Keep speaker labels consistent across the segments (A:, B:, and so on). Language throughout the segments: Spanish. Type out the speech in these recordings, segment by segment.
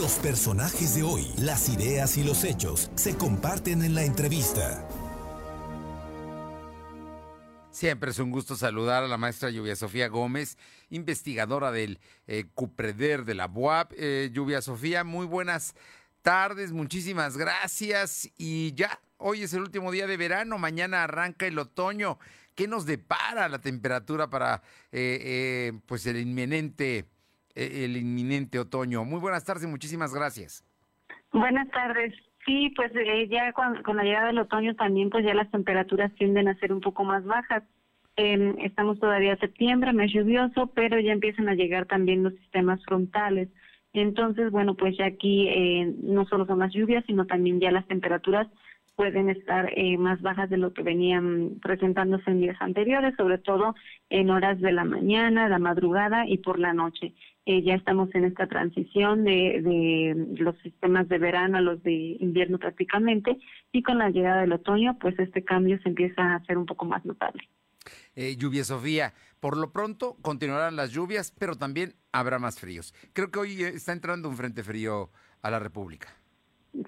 A: Los personajes de hoy, las ideas y los hechos se comparten en la entrevista.
B: Siempre es un gusto saludar a la maestra Lluvia Sofía Gómez, investigadora del eh, CUPREDER de la BUAP. Eh, Lluvia Sofía, muy buenas tardes, muchísimas gracias. Y ya, hoy es el último día de verano, mañana arranca el otoño. ¿Qué nos depara la temperatura para eh, eh, pues el inminente, el inminente otoño? Muy buenas tardes y muchísimas gracias.
C: Buenas tardes. Sí, pues eh, ya con, con la llegada del otoño también pues ya las temperaturas tienden a ser un poco más bajas. Eh, estamos todavía en septiembre, mes lluvioso, pero ya empiezan a llegar también los sistemas frontales. Entonces, bueno, pues ya aquí eh, no solo son las lluvias, sino también ya las temperaturas pueden estar eh, más bajas de lo que venían presentándose en días anteriores, sobre todo en horas de la mañana, la madrugada y por la noche. Eh, ya estamos en esta transición de, de los sistemas de verano a los de invierno prácticamente y con la llegada del otoño, pues este cambio se empieza a hacer un poco más notable.
B: Eh, lluvia Sofía, por lo pronto continuarán las lluvias, pero también habrá más fríos. Creo que hoy está entrando un frente frío a la República.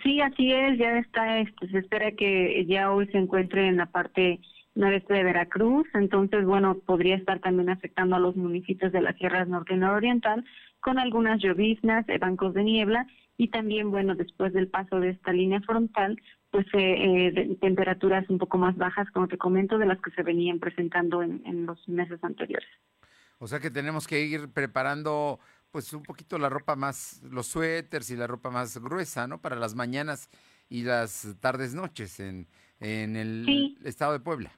C: Sí, así es, ya está, este, se espera que ya hoy se encuentre en la parte noreste de Veracruz, entonces, bueno, podría estar también afectando a los municipios de las sierras norte y nororiental con algunas lloviznas, eh, bancos de niebla y también, bueno, después del paso de esta línea frontal, pues eh, eh, temperaturas un poco más bajas, como te comento, de las que se venían presentando en, en los meses anteriores.
B: O sea que tenemos que ir preparando pues un poquito la ropa más, los suéteres y la ropa más gruesa, ¿no? Para las mañanas y las tardes noches en, en el
C: Sí.
B: estado de Puebla.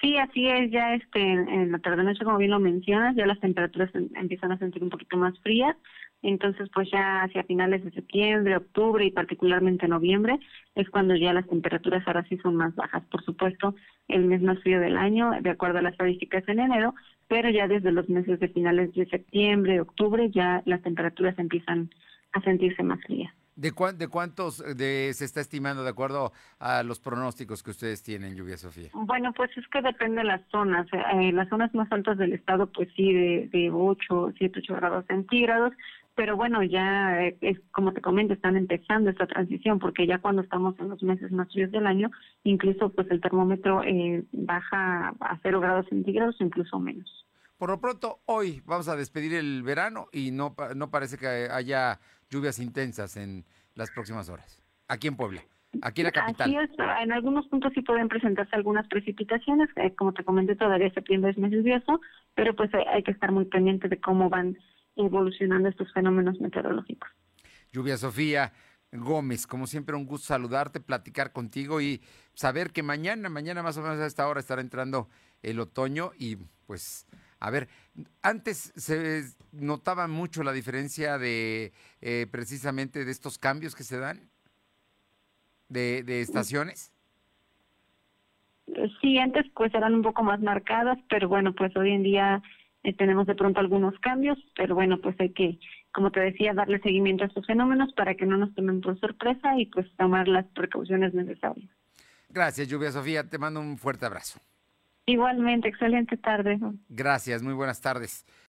C: Sí, así es, ya este, en, la tarde-noche, como bien lo mencionas, ya las temperaturas em- empiezan a sentir un poquito más frías, entonces pues ya hacia finales de septiembre, octubre y particularmente noviembre es cuando ya las temperaturas ahora sí son más bajas. Por supuesto, el mes más frío del año, de acuerdo a las estadísticas en enero, pero ya desde los meses de finales de septiembre, octubre, ya las temperaturas empiezan a sentirse más frías.
B: ¿De, cuán- de cuántos de, se está estimando de acuerdo a los pronósticos que ustedes tienen, Lluvia Sofía?
C: Bueno, pues es que depende de las zonas. Eh, las zonas más altas del estado, pues sí, de, de 8, 7, 8 grados centígrados. Pero bueno, ya, eh, es como te comento, están empezando esta transición, porque ya cuando estamos en los meses más fríos del año, incluso pues el termómetro eh, baja a 0 grados centígrados, incluso menos.
B: Por lo pronto, hoy vamos a despedir el verano y no, no parece que haya lluvias intensas en las próximas horas. Aquí en Puebla, aquí en la capital.
C: Así es, en algunos puntos sí pueden presentarse algunas precipitaciones, eh, como te comenté, todavía septiembre es mes lluvioso, pero pues hay, hay que estar muy pendiente de cómo van evolucionando estos fenómenos meteorológicos.
B: Lluvia Sofía Gómez, como siempre un gusto saludarte, platicar contigo y saber que mañana, mañana más o menos a esta hora estará entrando el otoño y pues a ver, antes se notaba mucho la diferencia de eh, precisamente de estos cambios que se dan de, de estaciones.
C: Sí, antes pues eran un poco más marcadas, pero bueno, pues hoy en día eh, tenemos de pronto algunos cambios, pero bueno, pues hay que, como te decía, darle seguimiento a estos fenómenos para que no nos tomen por sorpresa y pues tomar las precauciones necesarias.
B: Gracias, Lluvia Sofía, te mando un fuerte abrazo.
C: Igualmente, excelente tarde.
B: Gracias, muy buenas tardes.